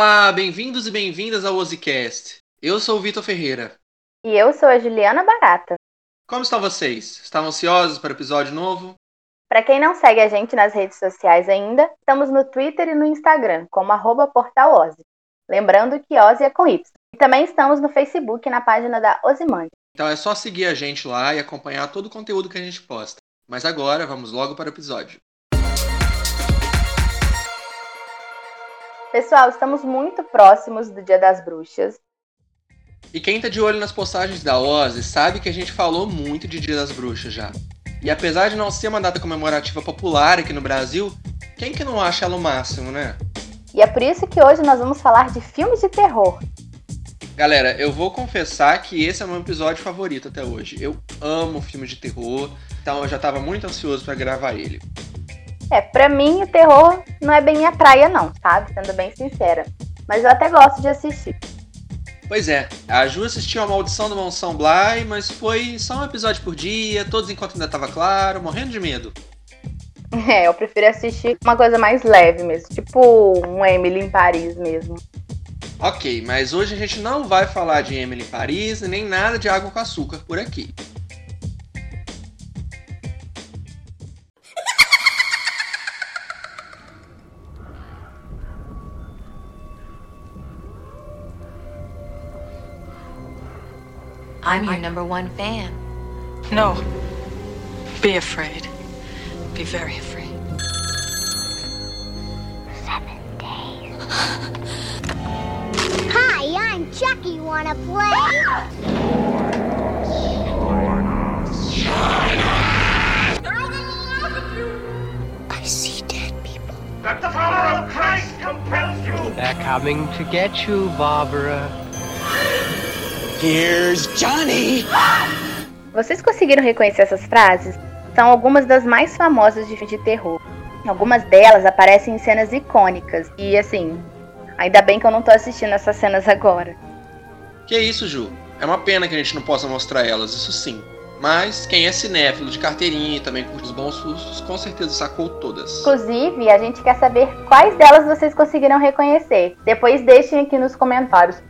Olá, bem-vindos e bem-vindas ao Ozicast. Eu sou o Vitor Ferreira. E eu sou a Juliana Barata. Como estão vocês? Estão ansiosos para o episódio novo? Para quem não segue a gente nas redes sociais ainda, estamos no Twitter e no Instagram, como arroba. Lembrando que Ozzy é com Y. E também estamos no Facebook, na página da Ozimante. Então é só seguir a gente lá e acompanhar todo o conteúdo que a gente posta. Mas agora, vamos logo para o episódio. Pessoal, estamos muito próximos do Dia das Bruxas. E quem tá de olho nas postagens da Ozzy sabe que a gente falou muito de Dia das Bruxas já. E apesar de não ser uma data comemorativa popular aqui no Brasil, quem que não acha ela o máximo, né? E é por isso que hoje nós vamos falar de filmes de terror. Galera, eu vou confessar que esse é o meu episódio favorito até hoje. Eu amo filmes de terror, então eu já tava muito ansioso para gravar ele. É, pra mim o terror não é bem minha praia não, sabe? Sendo bem sincera. Mas eu até gosto de assistir. Pois é, a Ju assistiu a Maldição do Mansão Bly, mas foi só um episódio por dia, todos enquanto ainda tava claro, morrendo de medo. É, eu prefiro assistir uma coisa mais leve mesmo, tipo um Emily em Paris mesmo. Ok, mas hoje a gente não vai falar de Emily em Paris nem nada de água com açúcar por aqui. I'm your number one fan. No. Be afraid. Be very afraid. Seven days. Hi, I'm Chucky. Wanna play? I see dead people. that the power of Christ compels you. They're coming to get you, Barbara. Here's Johnny. Vocês conseguiram reconhecer essas frases? São algumas das mais famosas de filme de terror. Algumas delas aparecem em cenas icônicas. E assim, ainda bem que eu não tô assistindo essas cenas agora. Que isso, Ju? É uma pena que a gente não possa mostrar elas, isso sim. Mas quem é cinéfilo de carteirinha e também curte os bons sustos, com certeza sacou todas. Inclusive, a gente quer saber quais delas vocês conseguiram reconhecer. Depois deixem aqui nos comentários.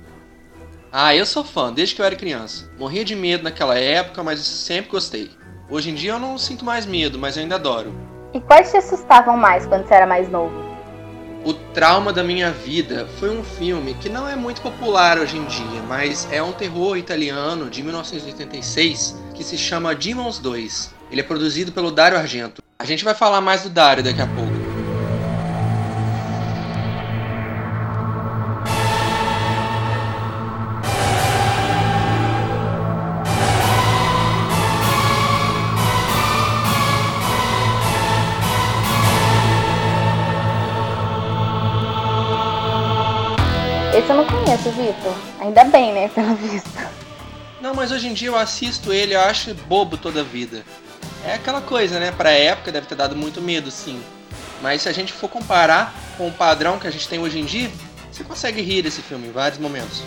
Ah, eu sou fã, desde que eu era criança. Morria de medo naquela época, mas sempre gostei. Hoje em dia eu não sinto mais medo, mas eu ainda adoro. E quais te assustavam mais quando você era mais novo? O Trauma da Minha Vida foi um filme que não é muito popular hoje em dia, mas é um terror italiano de 1986 que se chama Demons 2. Ele é produzido pelo Dario Argento. A gente vai falar mais do Dario daqui a pouco. Conheço, Vitor. Ainda bem, né? Pelo visto. Não, mas hoje em dia eu assisto ele, eu acho bobo toda a vida. É aquela coisa, né? Pra época deve ter dado muito medo, sim. Mas se a gente for comparar com o padrão que a gente tem hoje em dia, você consegue rir desse filme em vários momentos.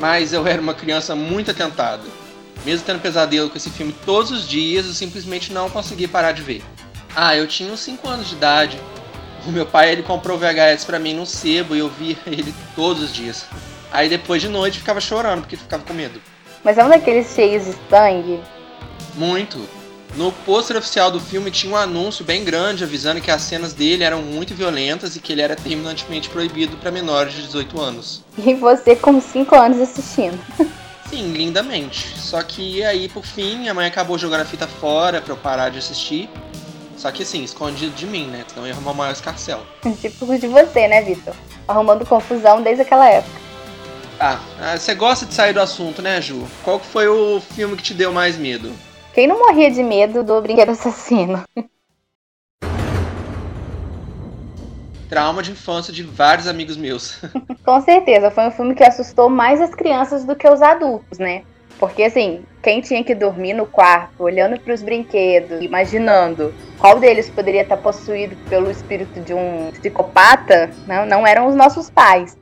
Mas eu era uma criança muito atentada. Mesmo tendo pesadelo com esse filme todos os dias, eu simplesmente não consegui parar de ver. Ah, eu tinha uns 5 anos de idade. O meu pai ele comprou VHS pra mim no sebo e eu via ele todos os dias. Aí depois de noite ficava chorando porque ficava com medo. Mas é um daqueles cheios de sangue. Muito. No pôster oficial do filme tinha um anúncio bem grande avisando que as cenas dele eram muito violentas e que ele era terminantemente proibido para menores de 18 anos. E você com 5 anos assistindo. Sim, lindamente. Só que aí, por fim, minha mãe acabou jogando a fita fora pra eu parar de assistir. Só que assim, escondido de mim, né? Senão eu ia arrumar o maior escarcel. Tipo de você, né, Vitor? Arrumando confusão desde aquela época. Ah, ah, você gosta de sair do assunto, né, Ju? Qual foi o filme que te deu mais medo? Quem não morria de medo do brinquedo assassino? Trauma de infância de vários amigos meus. Com certeza, foi um filme que assustou mais as crianças do que os adultos, né? Porque assim, quem tinha que dormir no quarto, olhando para os brinquedos, imaginando qual deles poderia estar possuído pelo espírito de um psicopata, não, não eram os nossos pais.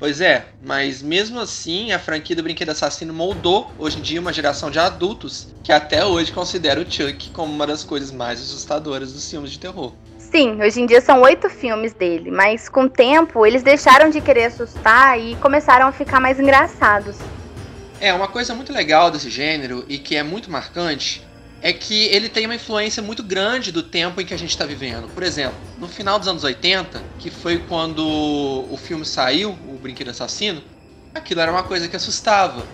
Pois é, mas mesmo assim a franquia do Brinquedo Assassino moldou hoje em dia uma geração de adultos que até hoje considera o Chuck como uma das coisas mais assustadoras dos filmes de terror. Sim, hoje em dia são oito filmes dele, mas com o tempo eles deixaram de querer assustar e começaram a ficar mais engraçados. É, uma coisa muito legal desse gênero e que é muito marcante é que ele tem uma influência muito grande do tempo em que a gente está vivendo. Por exemplo, no final dos anos 80, que foi quando o filme saiu, O Brinquedo Assassino, aquilo era uma coisa que assustava.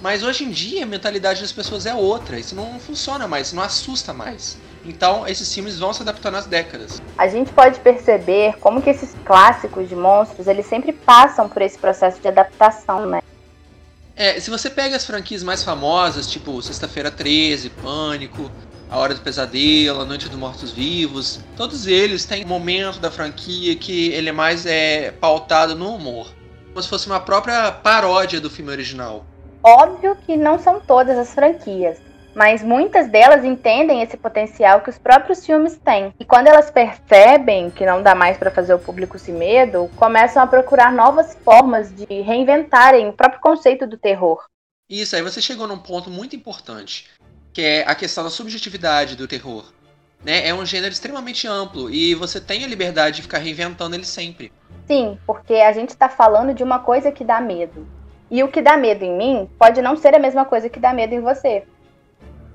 Mas hoje em dia a mentalidade das pessoas é outra, isso não funciona mais, isso não assusta mais. Então esses filmes vão se adaptando às décadas. A gente pode perceber como que esses clássicos de monstros, eles sempre passam por esse processo de adaptação, né? É, se você pega as franquias mais famosas, tipo Sexta-feira 13, Pânico, A Hora do Pesadelo, A Noite dos Mortos Vivos, todos eles têm um momento da franquia que ele é mais é, pautado no humor. Como se fosse uma própria paródia do filme original. Óbvio que não são todas as franquias, mas muitas delas entendem esse potencial que os próprios filmes têm. E quando elas percebem que não dá mais para fazer o público se medo, começam a procurar novas formas de reinventarem o próprio conceito do terror. Isso, aí você chegou num ponto muito importante, que é a questão da subjetividade do terror. Né? É um gênero extremamente amplo e você tem a liberdade de ficar reinventando ele sempre. Sim, porque a gente está falando de uma coisa que dá medo. E o que dá medo em mim pode não ser a mesma coisa que dá medo em você.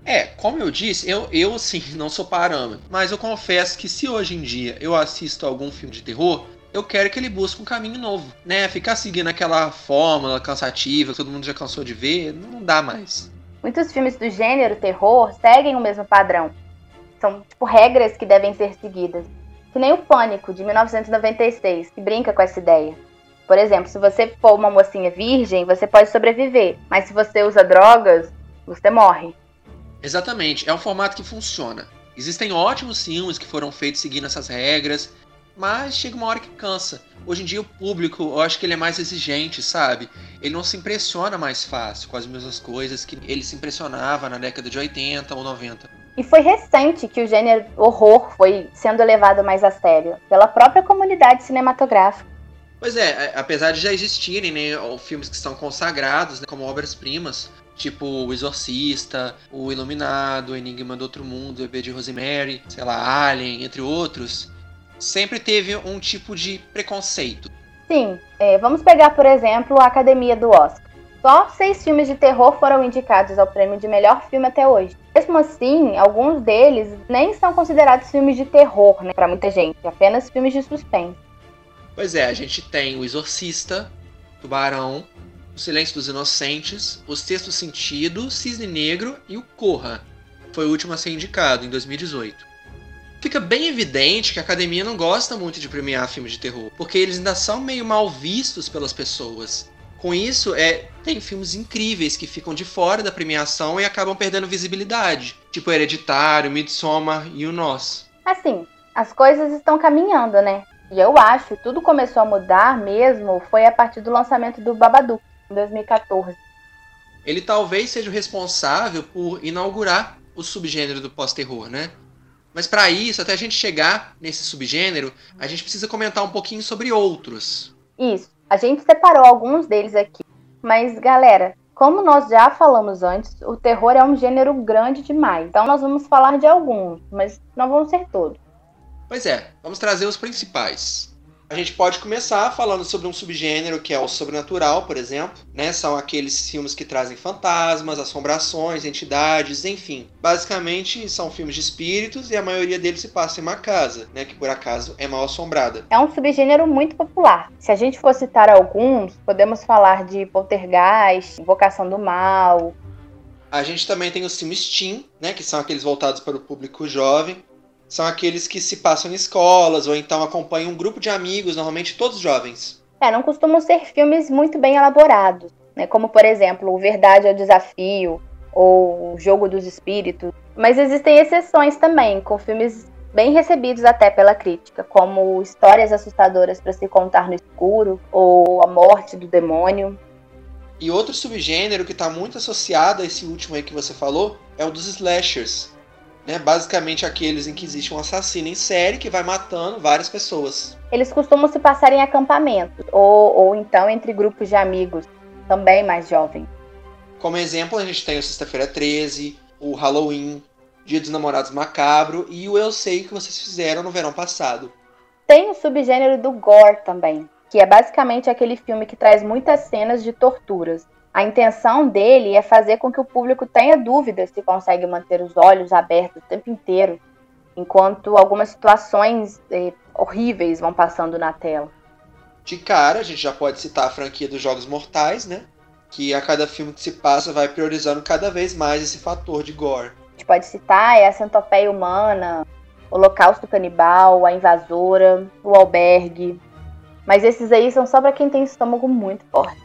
É, como eu disse, eu, eu sim não sou parâmetro, mas eu confesso que se hoje em dia eu assisto algum filme de terror, eu quero que ele busque um caminho novo, né? Ficar seguindo aquela fórmula cansativa que todo mundo já cansou de ver, não dá mais. Muitos filmes do gênero terror seguem o mesmo padrão. São, tipo, regras que devem ser seguidas. Que nem o Pânico, de 1996, que brinca com essa ideia. Por exemplo, se você for uma mocinha virgem, você pode sobreviver. Mas se você usa drogas, você morre. Exatamente, é um formato que funciona. Existem ótimos filmes que foram feitos seguindo essas regras, mas chega uma hora que cansa. Hoje em dia o público, eu acho que ele é mais exigente, sabe? Ele não se impressiona mais fácil com as mesmas coisas que ele se impressionava na década de 80 ou 90. E foi recente que o gênero horror foi sendo levado mais a sério pela própria comunidade cinematográfica. Pois é, apesar de já existirem né, filmes que são consagrados né, como obras-primas, Tipo O Exorcista, O Iluminado, O Enigma do Outro Mundo, O Bebê de Rosemary, sei lá, Alien, entre outros. Sempre teve um tipo de preconceito. Sim, é, vamos pegar, por exemplo, a Academia do Oscar. Só seis filmes de terror foram indicados ao prêmio de melhor filme até hoje. Mesmo assim, alguns deles nem são considerados filmes de terror, né, para muita gente, apenas filmes de suspense. Pois é, a gente tem O Exorcista, Tubarão, o Silêncio dos Inocentes, O Sexto Sentido, Cisne Negro e o Corra. Foi o último a ser indicado, em 2018. Fica bem evidente que a academia não gosta muito de premiar filmes de terror, porque eles ainda são meio mal vistos pelas pessoas. Com isso, é, tem filmes incríveis que ficam de fora da premiação e acabam perdendo visibilidade, tipo Hereditário, Midsommar e o Nós. Assim, as coisas estão caminhando, né? E eu acho que tudo começou a mudar mesmo foi a partir do lançamento do Babadook em 2014. Ele talvez seja o responsável por inaugurar o subgênero do pós-terror, né? Mas para isso, até a gente chegar nesse subgênero, a gente precisa comentar um pouquinho sobre outros. Isso. A gente separou alguns deles aqui. Mas, galera, como nós já falamos antes, o terror é um gênero grande demais. Então nós vamos falar de alguns, mas não vão ser todos. Pois é, vamos trazer os principais. A gente pode começar falando sobre um subgênero que é o sobrenatural, por exemplo, né? São aqueles filmes que trazem fantasmas, assombrações, entidades, enfim. Basicamente são filmes de espíritos e a maioria deles se passa em uma casa, né? Que por acaso é mal assombrada. É um subgênero muito popular. Se a gente for citar alguns, podemos falar de Poltergeist, Invocação do Mal. A gente também tem os filmes teen, né? Que são aqueles voltados para o público jovem são aqueles que se passam em escolas ou então acompanham um grupo de amigos, normalmente todos jovens. É, não costumam ser filmes muito bem elaborados, né? Como por exemplo, O Verdade é o Desafio ou O Jogo dos Espíritos. Mas existem exceções também, com filmes bem recebidos até pela crítica, como Histórias Assustadoras para se contar no escuro ou A Morte do Demônio. E outro subgênero que está muito associado a esse último aí que você falou é o dos slashers, né? Basicamente aqueles em que existe um assassino em série que vai matando várias pessoas. Eles costumam se passar em acampamentos ou, ou então entre grupos de amigos, também mais jovens. Como exemplo, a gente tem o Sexta-feira 13, o Halloween, Dia dos Namorados Macabro e o Eu Sei O Que Vocês Fizeram no verão passado. Tem o subgênero do gore também, que é basicamente aquele filme que traz muitas cenas de torturas. A intenção dele é fazer com que o público tenha dúvidas se consegue manter os olhos abertos o tempo inteiro, enquanto algumas situações eh, horríveis vão passando na tela. De cara, a gente já pode citar a franquia dos Jogos Mortais, né? Que a cada filme que se passa vai priorizando cada vez mais esse fator de gore. A gente pode citar é a Centopeia Humana, Holocausto Canibal, A Invasora, O Albergue. Mas esses aí são só pra quem tem estômago muito forte.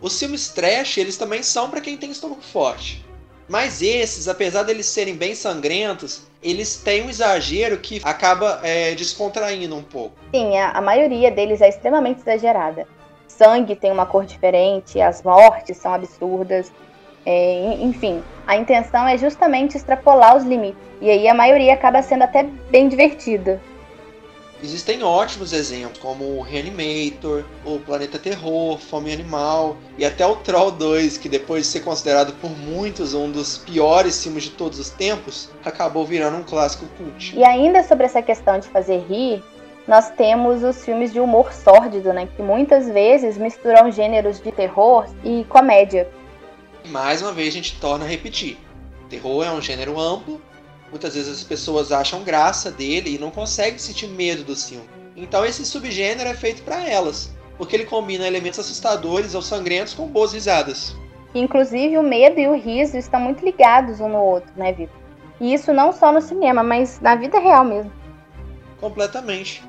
Os filmes trash, eles também são para quem tem estômago forte. Mas esses, apesar deles serem bem sangrentos, eles têm um exagero que acaba é, descontraindo um pouco. Sim, a, maioria deles é extremamente exagerada. Sangue tem uma cor diferente, as mortes são absurdas. É, en- enfim, a intenção é justamente extrapolar os limites. E aí a maioria acaba sendo até bem divertida. Existem ótimos exemplos, como o Reanimator, o Planeta Terror, Fome Animal e até o Troll 2, que depois de ser considerado por muitos um dos piores filmes de todos os tempos, acabou virando um clássico cult. E ainda sobre essa questão de fazer rir, nós temos os filmes de humor sórdido, né? Que muitas vezes misturam gêneros de terror e comédia. E mais uma vez a gente torna a repetir. Terror é um gênero amplo, muitas vezes as pessoas acham graça dele e não conseguem sentir medo do filme. Então esse subgênero é feito para elas, porque ele combina elementos assustadores ou sangrentos com boas risadas. Inclusive, o medo e o riso estão muito ligados um no outro, né, Vitor? E isso não só no cinema, mas na vida real mesmo. Completamente.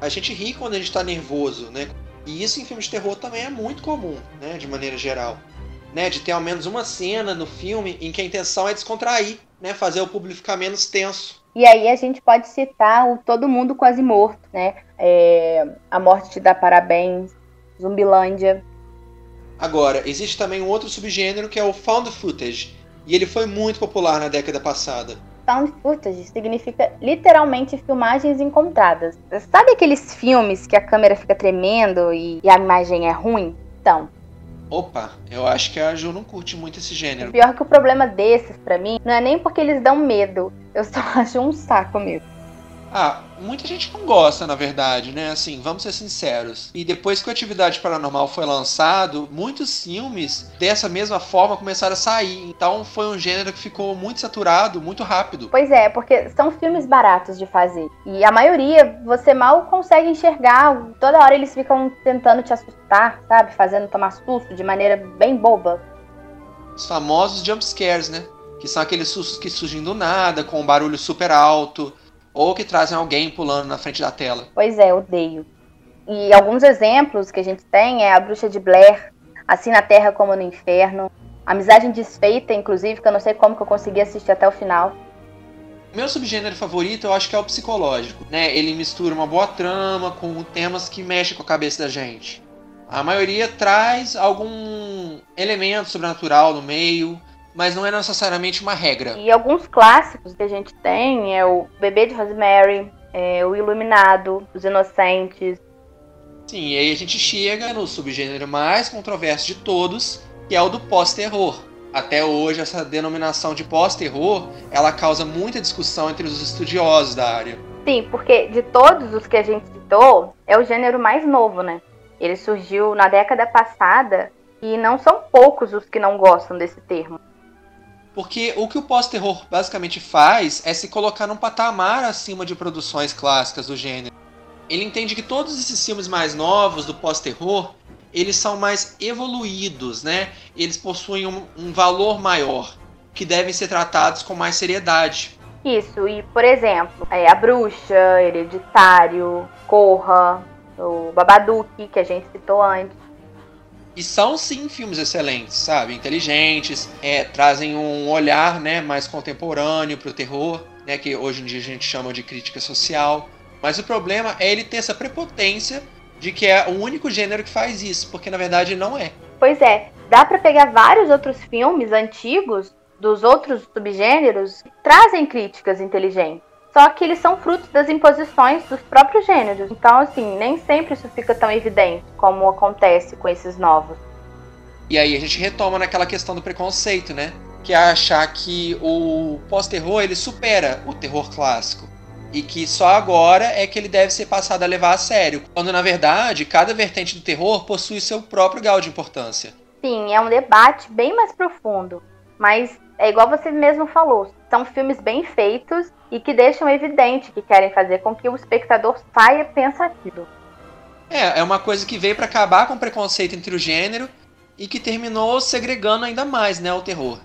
A gente ri quando a gente tá nervoso, né? E isso em filmes de terror também é muito comum, né? De maneira geral. Né? De ter ao menos uma cena no filme em que a intenção é descontrair, né? Fazer o público ficar menos tenso. E aí a gente pode citar o Todo Mundo Quase Morto, né? É, a Morte Te Dá Parabéns, Zumbilândia. Agora, existe também um outro subgênero que é o found footage. E ele foi muito popular na década passada. Found footage significa literalmente filmagens encontradas. Sabe aqueles filmes que a câmera fica tremendo e, e a imagem é ruim? Então, Opa, eu acho que a Ju não curte muito esse gênero. pior que o problema desses, pra mim, não é nem porque eles dão medo. Eu só acho um saco mesmo. Ah, muita gente não gosta, na verdade, né? Assim, vamos ser sinceros. E depois que o Atividade Paranormal foi lançado, muitos filmes dessa mesma forma começaram a sair. Então foi um gênero que ficou muito saturado, muito rápido. Pois é, porque são filmes baratos de fazer. E a maioria você mal consegue enxergar. Toda hora eles ficam tentando te assustar, sabe? Fazendo tomar susto de maneira bem boba. Os famosos jump scares, né? Que são aqueles sustos que surgem do nada, com um barulho super alto, ou que trazem alguém pulando na frente da tela. Pois é, odeio. E alguns exemplos que a gente tem é a Bruxa de Blair, Assim na Terra como no Inferno, Amizade Desfeita, inclusive, que eu não sei como que eu consegui assistir até o final. Meu subgênero favorito eu acho que é o psicológico, né? Ele mistura uma boa trama com temas que mexem com a cabeça da gente. A maioria traz algum elemento sobrenatural no meio, mas não é necessariamente uma regra. E alguns clássicos que a gente tem é o Bebê de Rosemary, é o Iluminado, Os Inocentes. Sim, e aí a gente chega no subgênero mais controverso de todos, que é o do pós-terror. Até hoje, essa denominação de pós-terror, ela causa muita discussão entre os estudiosos da área. Sim, porque de todos os que a gente citou, é o gênero mais novo, né? Ele surgiu na década passada e não são poucos os que não gostam desse termo. Porque o que o pós-terror basicamente faz é se colocar num patamar acima de produções clássicas do gênero. Ele entende que todos esses filmes mais novos do pós-terror, eles são mais evoluídos, né? Eles possuem um, um valor maior, que devem ser tratados com mais seriedade. Isso, e por exemplo, é, A Bruxa, Hereditário, Corra, o Babadook, que a gente citou antes. E são sim filmes excelentes, sabe? Inteligentes, é, trazem um olhar né, mais contemporâneo para o terror, né, que hoje em dia a gente chama de crítica social. Mas o problema é ele ter essa prepotência de que é o único gênero que faz isso, porque na verdade não é. Pois é, dá pra pegar vários outros filmes antigos dos outros subgêneros que trazem críticas inteligentes. Só que eles são frutos das imposições dos próprios gêneros. Então, assim, nem sempre isso fica tão evidente como acontece com esses novos. E aí a gente retoma naquela questão do preconceito, né? que é achar que o pós-terror ele supera o terror clássico e que só agora é que ele deve ser passado a levar a sério, quando na verdade cada vertente do terror possui seu próprio grau de importância. Sim, é um debate bem mais profundo, mas é igual você mesmo falou, são filmes bem feitos e que deixam evidente que querem fazer com que o espectador saia pensativo. É, é uma coisa que veio para acabar com o preconceito entre o gênero e que terminou segregando ainda mais, né, o terror.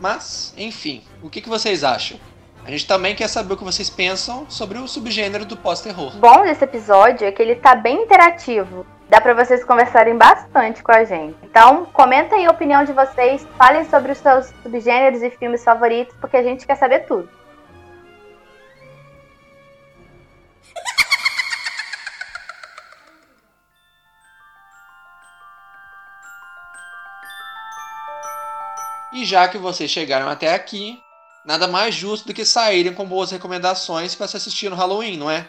Mas, enfim, o que, que vocês acham? A gente também quer saber o que vocês pensam sobre o subgênero do pós-terror. Bom desse episódio é que ele tá bem interativo. Dá para vocês conversarem bastante com a gente. Então, comenta aí a opinião de vocês, falem sobre os seus subgêneros e filmes favoritos, porque a gente quer saber tudo. E já que vocês chegaram até aqui, nada mais justo do que saírem com boas recomendações para se assistir no Halloween, não é?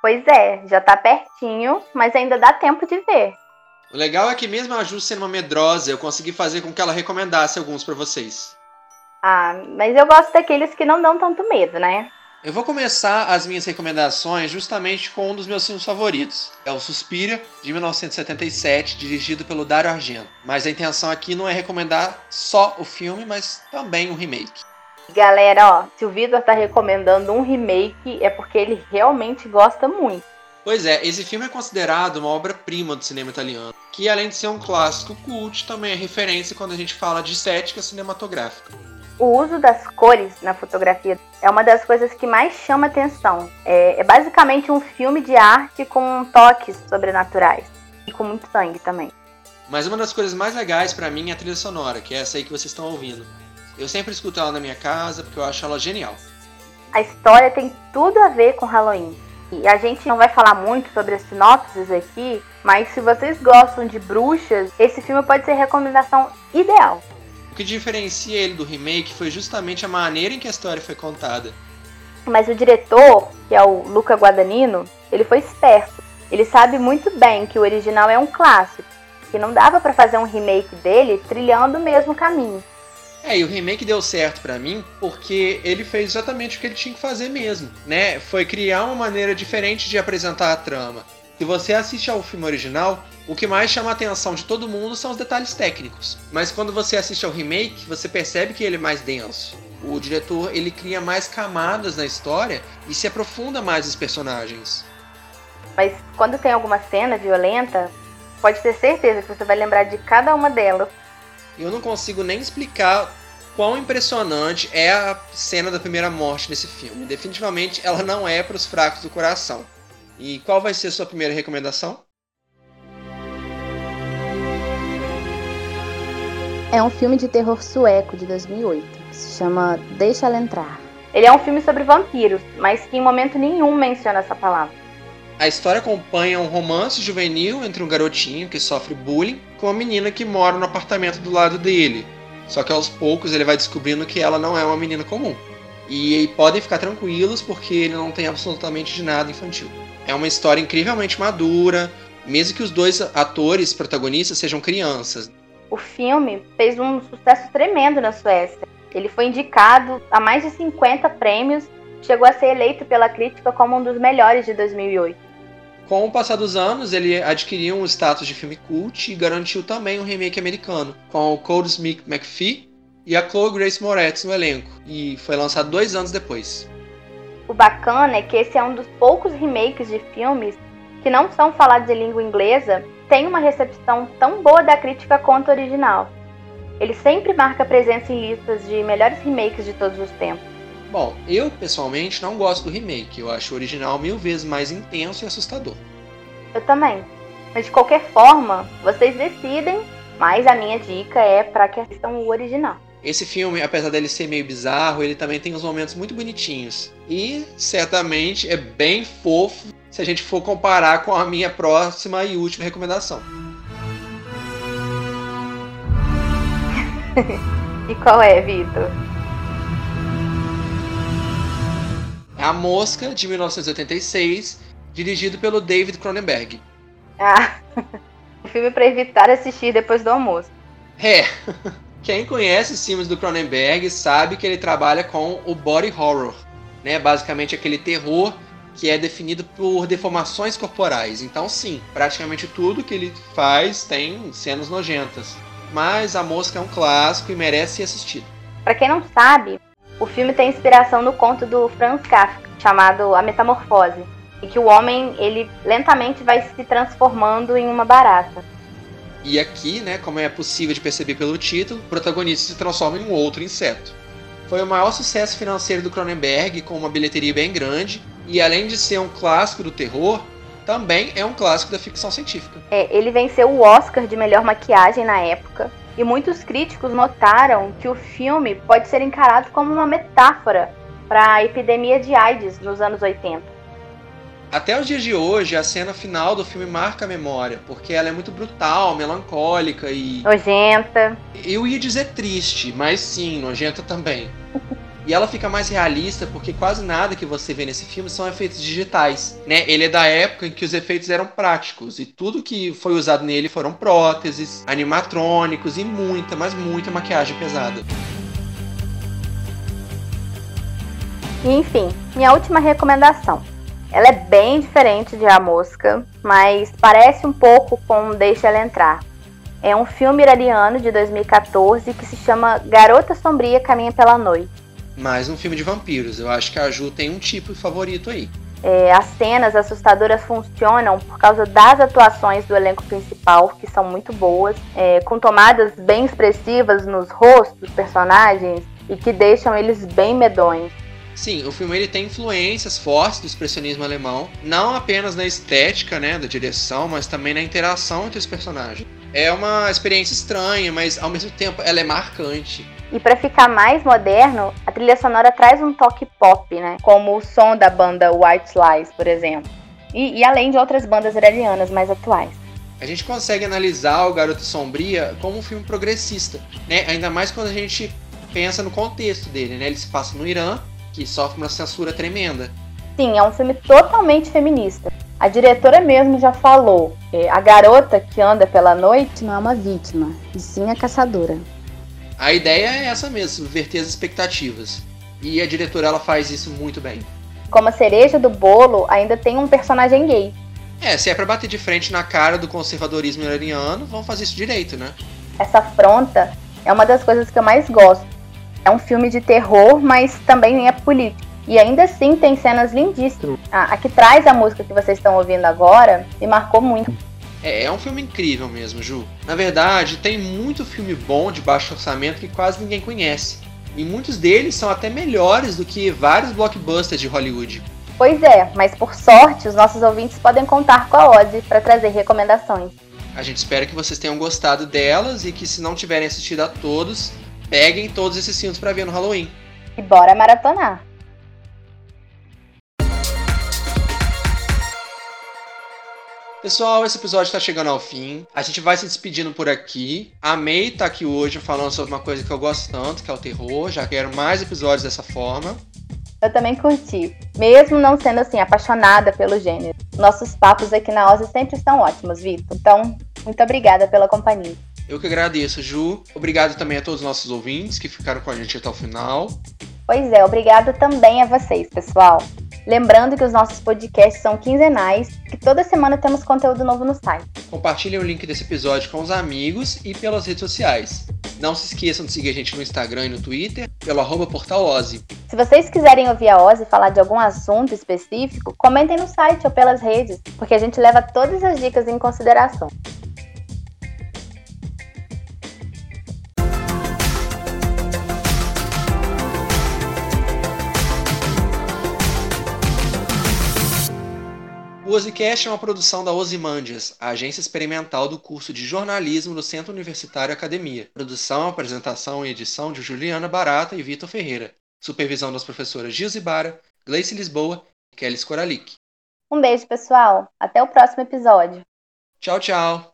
Pois é, já tá pertinho, mas ainda dá tempo de ver. O legal é que mesmo a Ju sendo uma medrosa, eu consegui fazer com que ela recomendasse alguns para vocês. Ah, mas eu gosto daqueles que não dão tanto medo, né? Eu vou começar as minhas recomendações justamente com um dos meus filmes favoritos. É o Suspira, de 1977, dirigido pelo Dario Argento. Mas a intenção aqui não é recomendar só o filme, mas também o remake. Galera, ó, se o Vitor tá recomendando um remake, é porque ele realmente gosta muito. Pois é, esse filme é considerado uma obra-prima do cinema italiano, que além de ser um clássico cult, também é referência quando a gente fala de estética cinematográfica. O uso das cores na fotografia é uma das coisas que mais chama atenção. É, é basicamente um filme de arte com toques sobrenaturais e com muito sangue também. Mas uma das coisas mais legais para mim é a trilha sonora, que é essa aí que vocês estão ouvindo. Eu sempre escuto ela na minha casa porque eu acho ela genial. A história tem tudo a ver com Halloween. E a gente não vai falar muito sobre as sinopses aqui, mas se vocês gostam de bruxas, esse filme pode ser recomendação ideal. O que diferencia ele do remake foi justamente a maneira em que a história foi contada. Mas o diretor, que é o Luca Guadagnino, ele foi esperto. Ele sabe muito bem que o original é um clássico, que não dava para fazer um remake dele trilhando o mesmo caminho. É, e o remake deu certo para mim porque ele fez exatamente o que ele tinha que fazer mesmo, né? Foi criar uma maneira diferente de apresentar a trama. Se você assiste ao filme original, o que mais chama a atenção de todo mundo são os detalhes técnicos. Mas quando você assiste ao remake, você percebe que ele é mais denso. O diretor ele cria mais camadas na história e se aprofunda mais os personagens. Mas quando tem alguma cena violenta, pode ter certeza que você vai lembrar de cada uma delas. Eu não consigo nem explicar quão impressionante é a cena da primeira morte nesse filme. Definitivamente ela não é para os fracos do coração. E qual vai ser a sua primeira recomendação? É um filme de terror sueco de 2008, que se chama Deixa Ela Entrar. Ele é um filme sobre vampiros, mas que em momento nenhum menciona essa palavra. A história acompanha um romance juvenil entre um garotinho que sofre bullying com uma menina que mora no apartamento do lado dele. Só que aos poucos ele vai descobrindo que ela não é uma menina comum. E podem ficar tranquilos porque ele não tem absolutamente de nada infantil. É uma história incrivelmente madura, mesmo que os dois atores protagonistas sejam crianças. O filme fez um sucesso tremendo na Suécia. Ele foi indicado a mais de 50 prêmios, chegou a ser eleito pela crítica como um dos melhores de 2008. Com o passar dos anos, ele adquiriu um status de filme cult e garantiu também um remake americano, com o Cole Smith McPhee e a Chloe Grace Moretz no elenco, e foi lançado dois anos depois. O bacana é que esse é um dos poucos remakes de filmes que não são falados em língua inglesa tem uma recepção tão boa da crítica quanto a original. Ele sempre marca presença em listas de melhores remakes de todos os tempos. Bom, eu pessoalmente não gosto do remake, eu acho o original mil vezes mais intenso e assustador. Eu também. Mas de qualquer forma, vocês decidem, mas a minha dica é para que assistam o original. Esse filme, apesar dele ser meio bizarro, ele também tem uns momentos muito bonitinhos. E certamente é bem fofo se a gente for comparar com a minha próxima e última recomendação. e qual é, Vitor? É A Mosca, de 1986, dirigido pelo David Cronenberg. Ah, um filme para evitar assistir depois do almoço. É. Quem conhece os filmes do Cronenberg sabe que ele trabalha com o body horror, né? Basicamente aquele terror que é definido por deformações corporais. Então, sim, praticamente tudo que ele faz tem cenas nojentas. Mas A Mosca é um clássico e merece ser assistido. Para quem não sabe, o filme tem inspiração no conto do Franz Kafka, chamado A Metamorfose, em que o homem ele lentamente vai se transformando em uma barata. E aqui, né, como é possível de perceber pelo título, o protagonista se transforma em um outro inseto. Foi o maior sucesso financeiro do Cronenberg, com uma bilheteria bem grande, e além de ser um clássico do terror, também é um clássico da ficção científica. É, ele venceu o Oscar de melhor maquiagem na época, e muitos críticos notaram que o filme pode ser encarado como uma metáfora para a epidemia de AIDS nos anos 80. Até os dias de hoje, a cena final do filme marca a memória, porque ela é muito brutal, melancólica e. Nojenta. Eu ia dizer triste, mas sim, nojenta também. E ela fica mais realista porque quase nada que você vê nesse filme são efeitos digitais, né? Ele é da época em que os efeitos eram práticos e tudo que foi usado nele foram próteses, animatrônicos e muita, mas muita maquiagem pesada. Enfim, minha última recomendação. Ela é bem diferente de A Mosca, mas parece um pouco com Deixa Ela Entrar. É um filme iraniano de 2014 que se chama Garota Sombria Caminha pela Noite. Mais um filme de vampiros. Eu acho que a Ju tem um tipo favorito aí. É, as cenas assustadoras funcionam por causa das atuações do elenco principal, que são muito boas, é, com tomadas bem expressivas nos rostos dos personagens e que deixam eles bem medonhos. Sim, o filme ele tem influências fortes do expressionismo alemão, não apenas na estética, né, da direção, mas também na interação entre os personagens. É uma experiência estranha, mas ao mesmo tempo ela é marcante. E para ficar mais moderno, a trilha sonora traz um toque pop, né? Como o som da banda White Lies, por exemplo. E, e além de outras bandas iranianas mais atuais. A gente consegue analisar o Garoto Sombria como um filme progressista, né? Ainda mais quando a gente pensa no contexto dele, né? Ele se passa no Irã, que sofre uma censura tremenda. Sim, é um filme totalmente feminista. A diretora mesmo já falou: é, a garota que anda pela noite não é uma vítima, e sim a caçadora. A ideia é essa mesmo, subverter as expectativas. E a diretora ela faz isso muito bem. Como a cereja do bolo, ainda tem um personagem gay. É, se é pra bater de frente na cara do conservadorismo iraniano, vão fazer isso direito, né? Essa afronta é uma das coisas que eu mais gosto. É um filme de terror, mas também é político. E ainda assim tem cenas lindíssimas. A, a que traz a música que vocês estão ouvindo agora me marcou muito. É, é um filme incrível mesmo, Ju. Na verdade, tem muito filme bom de baixo orçamento que quase ninguém conhece. E muitos deles são até melhores do que vários blockbusters de Hollywood. Pois é, mas por sorte, os nossos ouvintes podem contar com a Ozzy para trazer recomendações. A gente espera que vocês tenham gostado delas e que, se não tiverem assistido a todos, peguem todos esses filmes para ver no Halloween. E bora maratonar! Pessoal, esse episódio está chegando ao fim. A gente vai se despedindo por aqui. A May tá aqui hoje falando sobre uma coisa que eu gosto tanto, que é o terror. Já quero mais episódios dessa forma. Eu também curti, mesmo não sendo assim apaixonada pelo gênero. Nossos papos aqui na Ozzy sempre estão ótimos, Vitor. Então, muito obrigada pela companhia. Eu que agradeço, Ju. Obrigado também a todos os nossos ouvintes que ficaram com a gente até o final. Pois é, obrigado também a vocês, pessoal. Lembrando que os nossos podcasts são quinzenais, que toda semana temos conteúdo novo no site. Compartilhem o link desse episódio com os amigos e pelas redes sociais. Não se esqueçam de seguir a gente no Instagram e no Twitter, pelo arroba portal Ozzy. Se vocês quiserem ouvir a Ozzy falar de algum assunto específico, comentem no site ou pelas redes, porque a gente leva todas as dicas em consideração. O Ozicast é uma produção da Ozymandias, a agência experimental do curso de jornalismo do Centro Universitário Academia. Produção, apresentação e edição de Juliana Barata e Vitor Ferreira. Supervisão das professoras Gilze Bara, Gleice Lisboa e Kelly Skoralik. Um beijo, pessoal. Até o próximo episódio. Tchau, tchau.